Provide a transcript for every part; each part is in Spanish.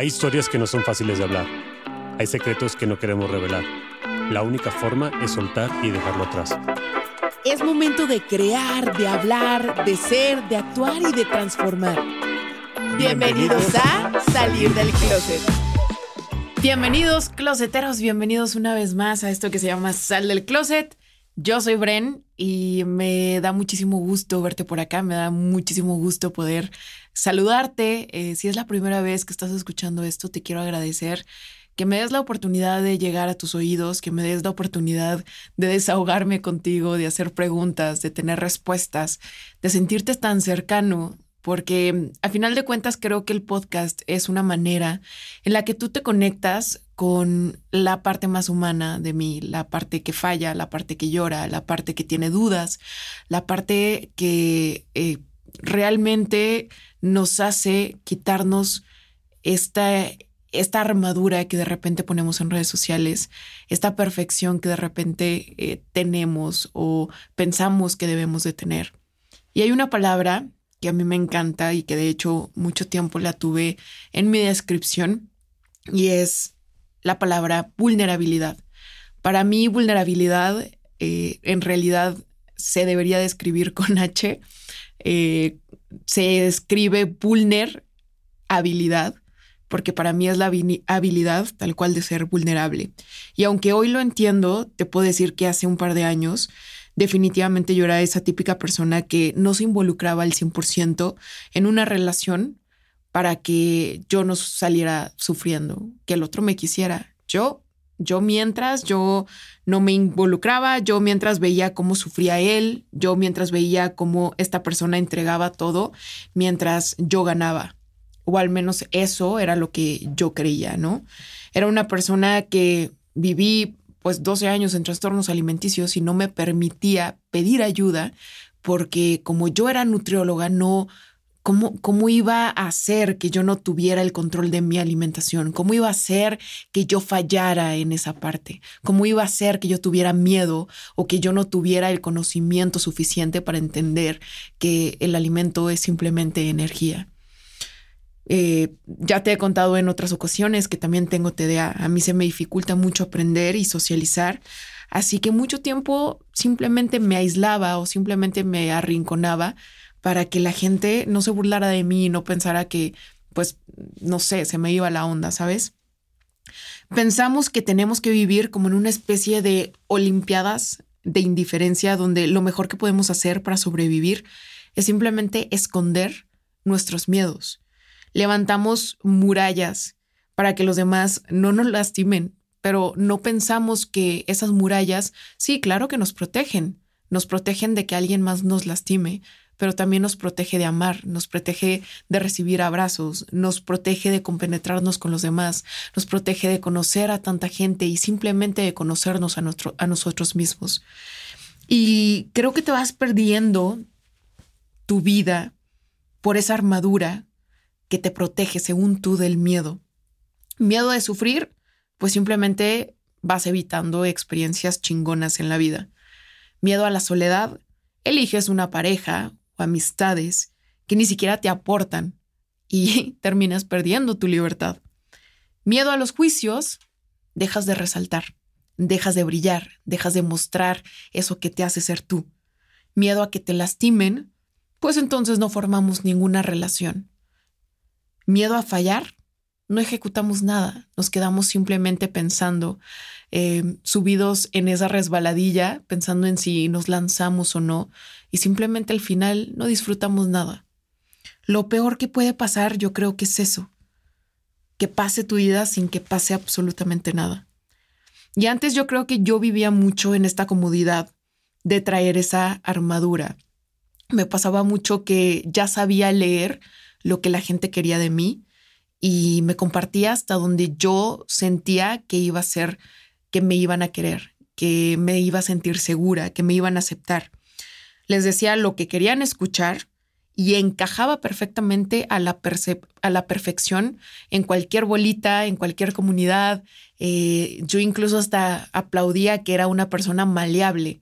Hay historias que no son fáciles de hablar. Hay secretos que no queremos revelar. La única forma es soltar y dejarlo atrás. Es momento de crear, de hablar, de ser, de actuar y de transformar. Bienvenidos a Salir del Closet. Bienvenidos, closeteros, bienvenidos una vez más a esto que se llama Sal del Closet. Yo soy Bren y me da muchísimo gusto verte por acá, me da muchísimo gusto poder saludarte. Eh, si es la primera vez que estás escuchando esto, te quiero agradecer que me des la oportunidad de llegar a tus oídos, que me des la oportunidad de desahogarme contigo, de hacer preguntas, de tener respuestas, de sentirte tan cercano, porque a final de cuentas creo que el podcast es una manera en la que tú te conectas con la parte más humana de mí, la parte que falla, la parte que llora, la parte que tiene dudas, la parte que eh, realmente nos hace quitarnos esta, esta armadura que de repente ponemos en redes sociales, esta perfección que de repente eh, tenemos o pensamos que debemos de tener. Y hay una palabra que a mí me encanta y que de hecho mucho tiempo la tuve en mi descripción y es la palabra vulnerabilidad. Para mí, vulnerabilidad eh, en realidad se debería describir con H. Eh, se escribe vulner habilidad, porque para mí es la habilidad tal cual de ser vulnerable. Y aunque hoy lo entiendo, te puedo decir que hace un par de años definitivamente yo era esa típica persona que no se involucraba al 100% en una relación para que yo no saliera sufriendo, que el otro me quisiera. Yo, yo mientras yo no me involucraba, yo mientras veía cómo sufría él, yo mientras veía cómo esta persona entregaba todo, mientras yo ganaba. O al menos eso era lo que yo creía, ¿no? Era una persona que viví pues 12 años en trastornos alimenticios y no me permitía pedir ayuda porque como yo era nutrióloga no ¿Cómo, ¿Cómo iba a hacer que yo no tuviera el control de mi alimentación? ¿Cómo iba a hacer que yo fallara en esa parte? ¿Cómo iba a hacer que yo tuviera miedo o que yo no tuviera el conocimiento suficiente para entender que el alimento es simplemente energía? Eh, ya te he contado en otras ocasiones que también tengo TDA. A mí se me dificulta mucho aprender y socializar. Así que mucho tiempo simplemente me aislaba o simplemente me arrinconaba para que la gente no se burlara de mí y no pensara que, pues, no sé, se me iba la onda, ¿sabes? Pensamos que tenemos que vivir como en una especie de olimpiadas de indiferencia donde lo mejor que podemos hacer para sobrevivir es simplemente esconder nuestros miedos. Levantamos murallas para que los demás no nos lastimen, pero no pensamos que esas murallas, sí, claro que nos protegen, nos protegen de que alguien más nos lastime, pero también nos protege de amar, nos protege de recibir abrazos, nos protege de compenetrarnos con los demás, nos protege de conocer a tanta gente y simplemente de conocernos a, nosotros mismos. Y creo que te vas perdiendo tu vida por esa armadura que te protege según tú del miedo. Miedo de sufrir, pues simplemente vas evitando experiencias chingonas en la vida. Miedo a la soledad, eliges una pareja amistades que ni siquiera te aportan y terminas perdiendo tu libertad. Miedo a los juicios, dejas de resaltar, dejas de brillar, dejas de mostrar eso que te hace ser tú. Miedo a que te lastimen, pues entonces no formamos ninguna relación. Miedo a fallar, no ejecutamos nada, nos quedamos simplemente pensando, eh, subidos en esa resbaladilla, pensando en si nos lanzamos o no, y simplemente al final no disfrutamos nada. Lo peor que puede pasar yo creo que es eso, que pase tu vida sin que pase absolutamente nada. Y antes yo creo que yo vivía mucho en esta comodidad de traer esa armadura. Me pasaba mucho que ya sabía leer lo que la gente quería de mí y me compartía hasta donde yo sentía que iba a ser, que me iban a querer, que me iba a sentir segura, que me iban a aceptar. Les decía lo que querían escuchar y encajaba perfectamente a la, a la perfección en cualquier bolita, en cualquier comunidad. Eh, yo incluso hasta aplaudía que era una persona maleable,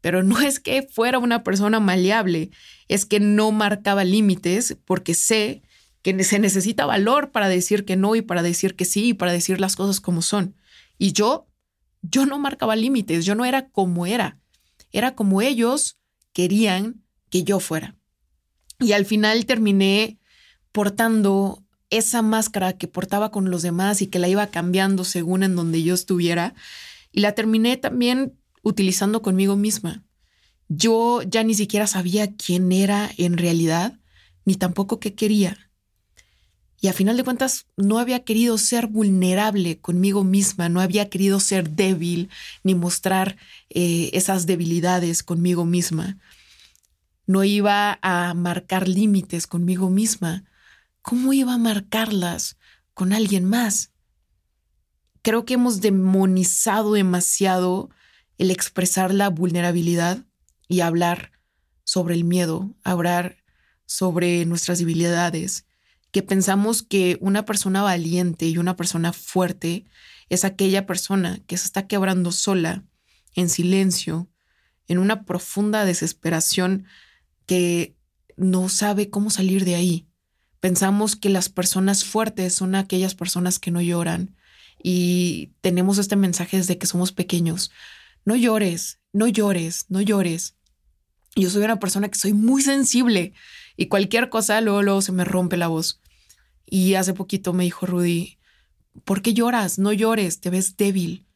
pero no es que fuera una persona maleable, es que no marcaba límites porque sé que se necesita valor para decir que no y para decir que sí y para decir las cosas como son. Y yo, yo no marcaba límites, yo no era como era, era como ellos querían que yo fuera. Y al final terminé portando esa máscara que portaba con los demás y que la iba cambiando según en donde yo estuviera. Y la terminé también utilizando conmigo misma. Yo ya ni siquiera sabía quién era en realidad, ni tampoco qué quería. Y a final de cuentas, no había querido ser vulnerable conmigo misma, no había querido ser débil ni mostrar eh, esas debilidades conmigo misma. No iba a marcar límites conmigo misma. ¿Cómo iba a marcarlas con alguien más? Creo que hemos demonizado demasiado el expresar la vulnerabilidad y hablar sobre el miedo, hablar sobre nuestras debilidades, que pensamos que una persona valiente y una persona fuerte es aquella persona que se está quebrando sola, en silencio, en una profunda desesperación que no sabe cómo salir de ahí. Pensamos que las personas fuertes son aquellas personas que no lloran y tenemos este mensaje desde que somos pequeños. No llores, no llores, no llores. Yo soy una persona que soy muy sensible y cualquier cosa luego, luego se me rompe la voz. Y hace poquito me dijo Rudy, ¿por qué lloras? No llores, te ves débil.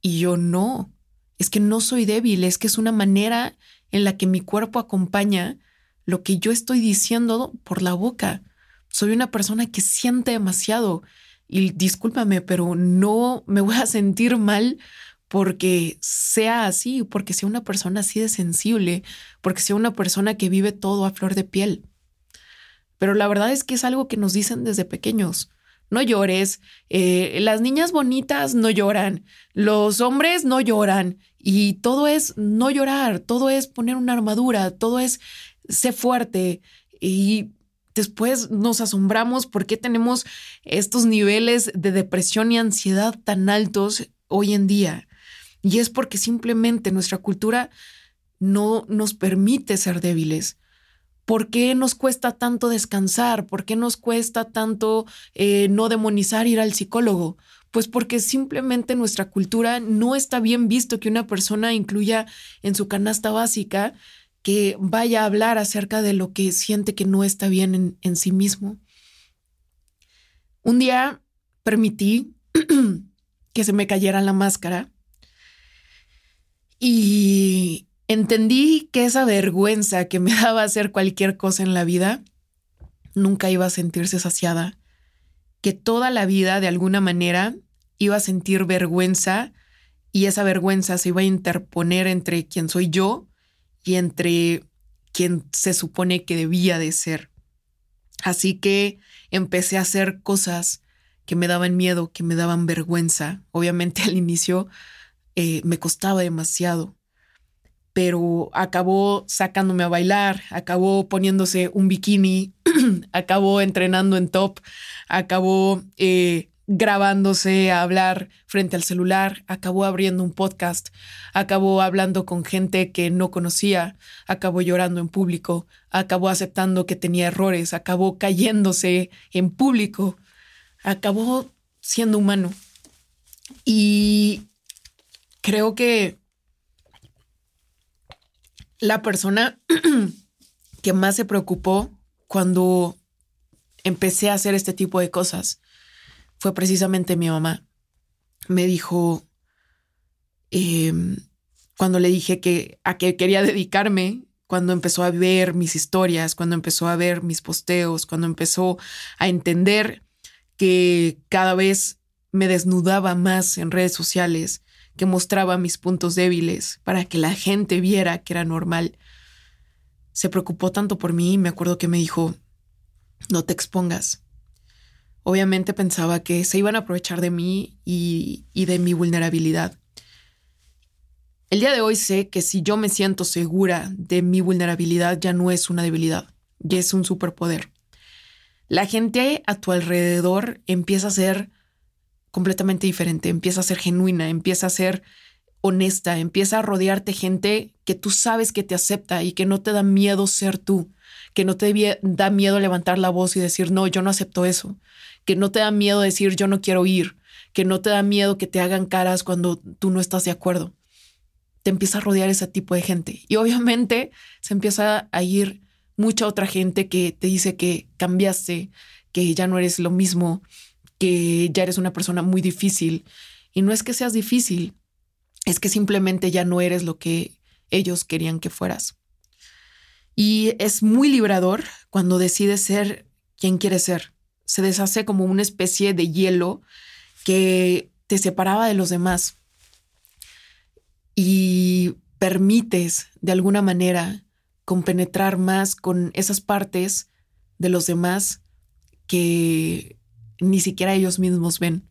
Y yo no, es que no soy débil, es que es una manera en la que mi cuerpo acompaña lo que yo estoy diciendo por la boca. Soy una persona que siente demasiado y discúlpame, pero no me voy a sentir mal porque sea así, porque sea una persona así de sensible, porque sea una persona que vive todo a flor de piel. Pero la verdad es que es algo que nos dicen desde pequeños. No llores, eh, las niñas bonitas no lloran, los hombres no lloran y todo es no llorar, todo es poner una armadura, todo es ser fuerte y después nos asombramos por qué tenemos estos niveles de depresión y ansiedad tan altos hoy en día. Y es porque simplemente nuestra cultura no nos permite ser débiles. ¿Por qué nos cuesta tanto descansar? ¿Por qué nos cuesta tanto eh, no demonizar ir al psicólogo? Pues porque simplemente nuestra cultura no está bien visto que una persona incluya en su canasta básica que vaya a hablar acerca de lo que siente que no está bien en, en sí mismo. Un día permití que se me cayera la máscara y entendí que esa vergüenza que me daba hacer cualquier cosa en la vida nunca iba a sentirse saciada, que toda la vida de alguna manera iba a sentir vergüenza y esa vergüenza se iba a interponer entre quien soy yo y entre quien se supone que debía de ser. Así que empecé a hacer cosas que me daban miedo, que me daban vergüenza. Obviamente al inicio eh, me costaba demasiado, pero acabó sacándome a bailar, acabó poniéndose un bikini, acabó entrenando en top, acabó eh, grabándose a hablar frente al celular, acabó abriendo un podcast, acabó hablando con gente que no conocía, acabó llorando en público, acabó aceptando que tenía errores, acabó cayéndose en público, acabó siendo humano. Y creo que la persona que más se preocupó cuando empecé a hacer este tipo de cosas fue precisamente mi mamá. Me dijo, em, cuando le dije que a qué quería dedicarme, cuando empezó a ver mis historias, cuando empezó a ver mis posteos, cuando empezó a entender que cada vez me desnudaba más en redes sociales, que mostraba mis puntos débiles para que la gente viera que era normal. Se preocupó tanto por mí y me acuerdo que me dijo, no te expongas. Obviamente pensaba que se iban a aprovechar de mí y, y de mi vulnerabilidad. El día de hoy sé que si yo me siento segura de mi vulnerabilidad ya no es una debilidad, ya es un superpoder. La gente a tu alrededor empieza a ser completamente diferente, empieza a ser genuina, empieza a ser honesta, empieza a rodearte gente que tú sabes que te acepta y que no te da miedo ser tú, que no te da miedo levantar la voz y decir, no, yo no acepto eso, que no te da miedo decir, yo no quiero ir, que no te da miedo que te hagan caras cuando tú no estás de acuerdo. Te empieza a rodear ese tipo de gente. Y obviamente se empieza a ir mucha otra gente que te dice que cambiaste, que ya no eres lo mismo, que ya eres una persona muy difícil. Y no es que seas difícil, es que simplemente ya no eres lo que ellos querían que fueras. Y es muy liberador cuando decides ser quien quieres ser. Se deshace como una especie de hielo que te separaba de los demás y permites de alguna manera compenetrar más con esas partes de los demás que ni siquiera ellos mismos ven.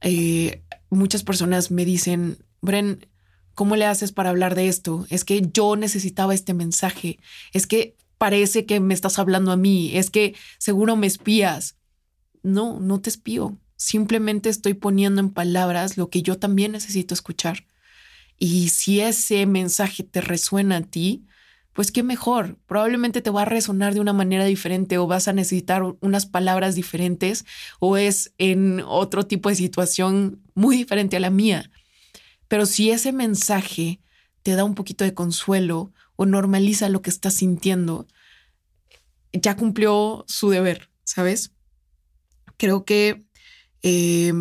Eh, muchas personas me dicen, Bren, ¿cómo le haces para hablar de esto? Es que yo necesitaba este mensaje. Es que parece que me estás hablando a mí. Es que seguro me espías. No, no te espío. Simplemente estoy poniendo en palabras lo que yo también necesito escuchar. Y si ese mensaje te resuena a ti, pues qué mejor. Probablemente te va a resonar de una manera diferente o vas a necesitar unas palabras diferentes o es en otro tipo de situación muy diferente a la mía. Pero si ese mensaje te da un poquito de consuelo o normaliza lo que estás sintiendo, ya cumplió su deber, ¿sabes? Creo que eh,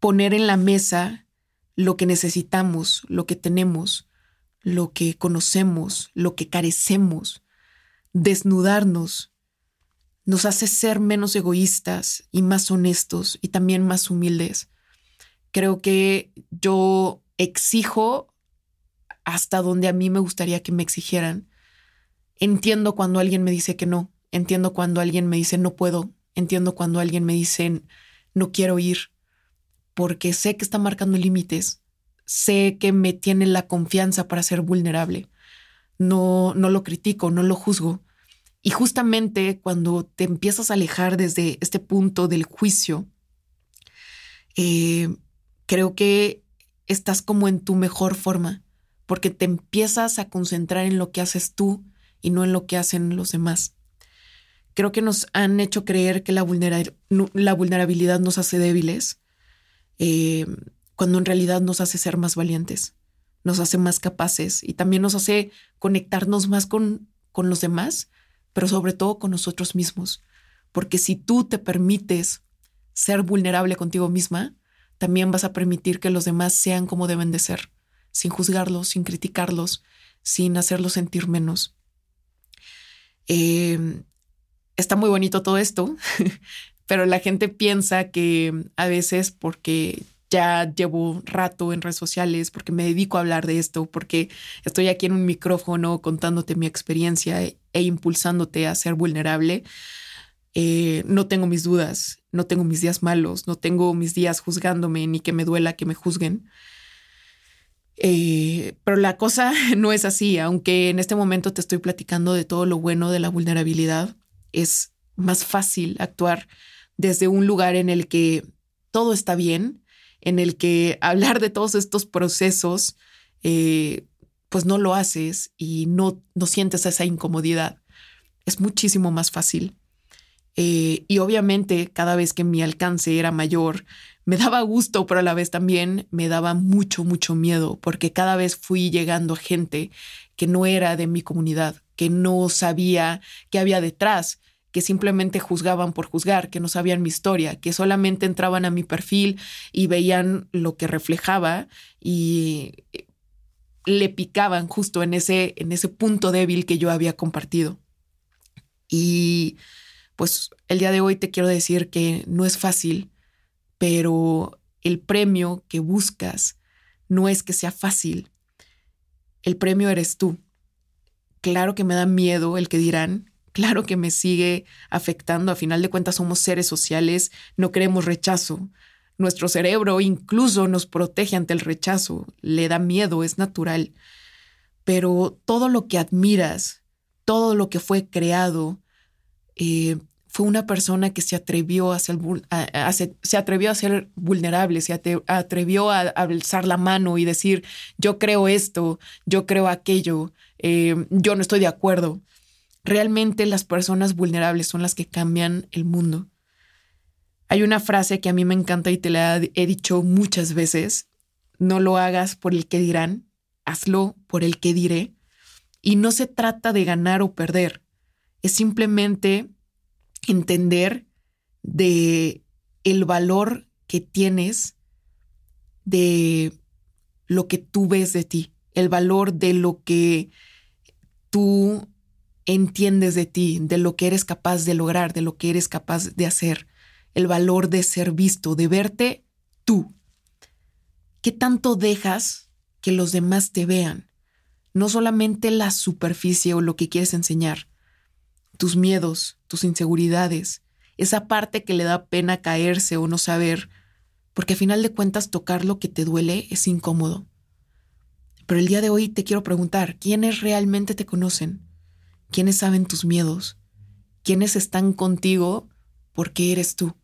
poner en la mesa lo que necesitamos, lo que tenemos, lo que conocemos, lo que carecemos, desnudarnos, nos hace ser menos egoístas y más honestos y también más humildes. Creo que yo exijo hasta donde a mí me gustaría que me exigieran. Entiendo cuando alguien me dice que no, entiendo cuando alguien me dice no puedo, entiendo cuando alguien me dice no quiero ir, porque sé que está marcando límites, sé que me tiene la confianza para ser vulnerable. No, no lo critico, no lo juzgo. Y justamente cuando te empiezas a alejar desde este punto del juicio, eh, creo que estás como en tu mejor forma, porque te empiezas a concentrar en lo que haces tú y no en lo que hacen los demás. Creo que nos han hecho creer que la, vulnerabilidad nos hace débiles. Eh, cuando en realidad nos hace ser más valientes, nos hace más capaces y también nos hace conectarnos más con, con los demás, pero sobre todo con nosotros mismos. Porque si tú te permites ser vulnerable contigo misma, también vas a permitir que los demás sean como deben de ser, sin juzgarlos, sin criticarlos, sin hacerlos sentir menos. Em, está muy bonito todo esto, pero la gente piensa que a veces porque ya llevo rato en redes sociales, porque me dedico a hablar de esto, porque estoy aquí en un micrófono contándote mi experiencia e, impulsándote a ser vulnerable. Eh, no tengo mis dudas, no tengo mis días malos, no tengo mis días juzgándome ni que me duela que me juzguen. Eh, pero la cosa no es así, aunque en este momento te estoy platicando de todo lo bueno de la vulnerabilidad, es más fácil actuar desde un lugar en el que todo está bien, en el que hablar de todos estos procesos, eh, pues no lo haces y no, no sientes esa incomodidad. Es muchísimo más fácil. Eh, y obviamente cada vez que mi alcance era mayor, me daba gusto, pero a la vez también me daba mucho, mucho miedo, porque cada vez fui llegando a gente que no era de mi comunidad, que no sabía qué había detrás, que simplemente juzgaban por juzgar, que no sabían mi historia, que solamente entraban a mi perfil y veían lo que reflejaba y eh, le picaban justo en ese, en ese punto débil que yo había compartido. Y pues el día de hoy te quiero decir que no es fácil, pero el premio que buscas no es que sea fácil. El premio eres tú. Claro que me da miedo el que dirán, claro que me sigue afectando. A final de cuentas somos seres sociales, no queremos rechazo. Nuestro cerebro incluso nos protege ante el rechazo, le da miedo, es natural. Pero todo lo que admiras, todo lo que fue creado, eh, fue una persona que se atrevió a ser, se atrevió a vulnerable, se atrevió a, alzar la mano y decir, yo creo esto, yo creo aquello, eh, yo no estoy de acuerdo realmente las personas vulnerables son las que cambian el mundo. Hay una frase que a mí me encanta y te la he dicho muchas veces. No lo hagas por el que dirán, hazlo por el que diré. Y no se trata de ganar o perder, es simplemente entender de el valor que tienes de lo que tú ves de ti, el valor de lo que tú entiendes de ti, de lo que eres capaz de lograr, de lo que eres capaz de hacer, el valor de ser visto, de verte tú. ¿Qué tanto dejas que los demás te vean? No solamente la superficie o lo que quieres enseñar, tus miedos, tus inseguridades, esa parte que le da pena caerse o no saber, porque a final de cuentas tocar lo que te duele es incómodo. Pero el día de hoy te quiero preguntar, ¿quiénes realmente te conocen? ¿Quiénes saben tus miedos? ¿Quiénes están contigo porque eres tú?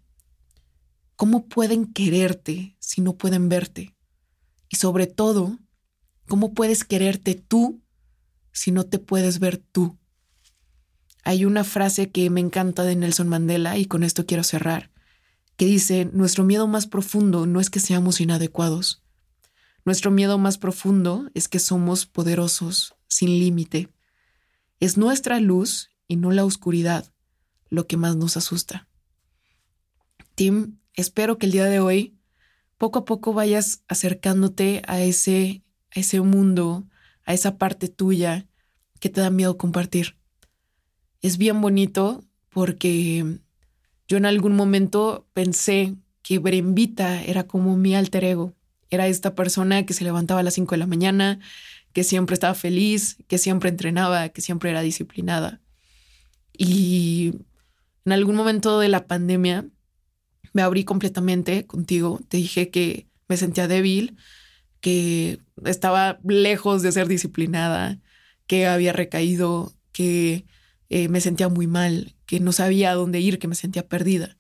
¿Cómo pueden quererte si no pueden verte? Y sobre todo, ¿cómo puedes quererte tú si no te puedes ver tú? Hay una frase que me encanta de Nelson Mandela y con esto quiero cerrar, que dice, nuestro miedo más profundo no es que seamos inadecuados. Nuestro miedo más profundo es que somos poderosos, sin límite. Es nuestra luz y no la oscuridad lo que más nos asusta. Tim, espero que el día de hoy poco a poco vayas acercándote a ese, a ese mundo, a esa parte tuya que te da miedo compartir es bien bonito porque yo en algún momento pensé que Brembita era como mi alter ego. Era esta persona que se levantaba a las 5 de la mañana, que siempre estaba feliz, que siempre entrenaba, que siempre era disciplinada. Y en algún momento de la pandemia me abrí completamente contigo. Te dije que me sentía débil, que estaba lejos de ser disciplinada, que había recaído, que eh, me sentía muy mal, que no sabía a dónde ir, que me sentía perdida.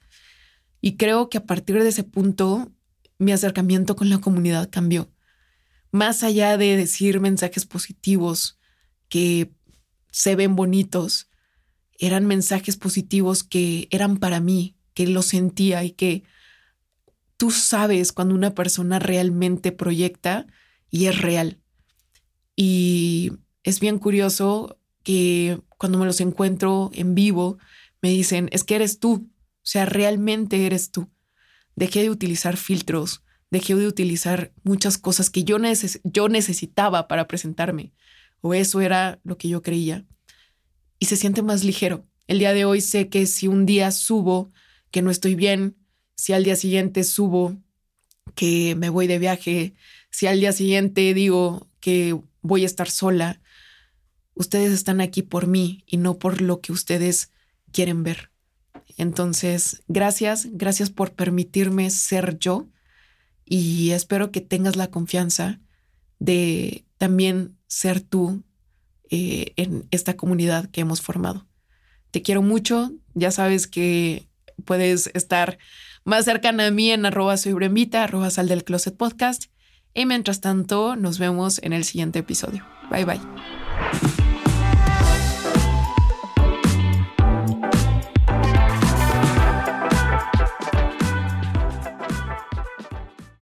Y creo que a partir de ese punto mi acercamiento con la comunidad cambió. Más allá de decir mensajes positivos que se ven bonitos, eran mensajes positivos que eran para mí, que lo sentía y que tú sabes cuando una persona realmente proyecta y es real. Y es bien curioso que cuando me los encuentro en vivo, me dicen, es que eres tú, o sea, realmente eres tú. Dejé de utilizar filtros, dejé de utilizar muchas cosas que yo, yo necesitaba para presentarme, o eso era lo que yo creía. Y se siente más ligero. El día de hoy sé que si un día subo que no estoy bien, si al día siguiente subo que me voy de viaje, si al día siguiente digo que voy a estar sola, ustedes están aquí por mí y no por lo que ustedes quieren ver. Entonces, gracias, gracias por permitirme ser yo y espero que tengas la confianza de también ser tú eh, en esta comunidad que hemos formado. Te quiero mucho, ya sabes que puedes estar más cercana a mí en arroba soy arroba sal del closet podcast. Y mientras tanto, nos vemos en el siguiente episodio. Bye bye.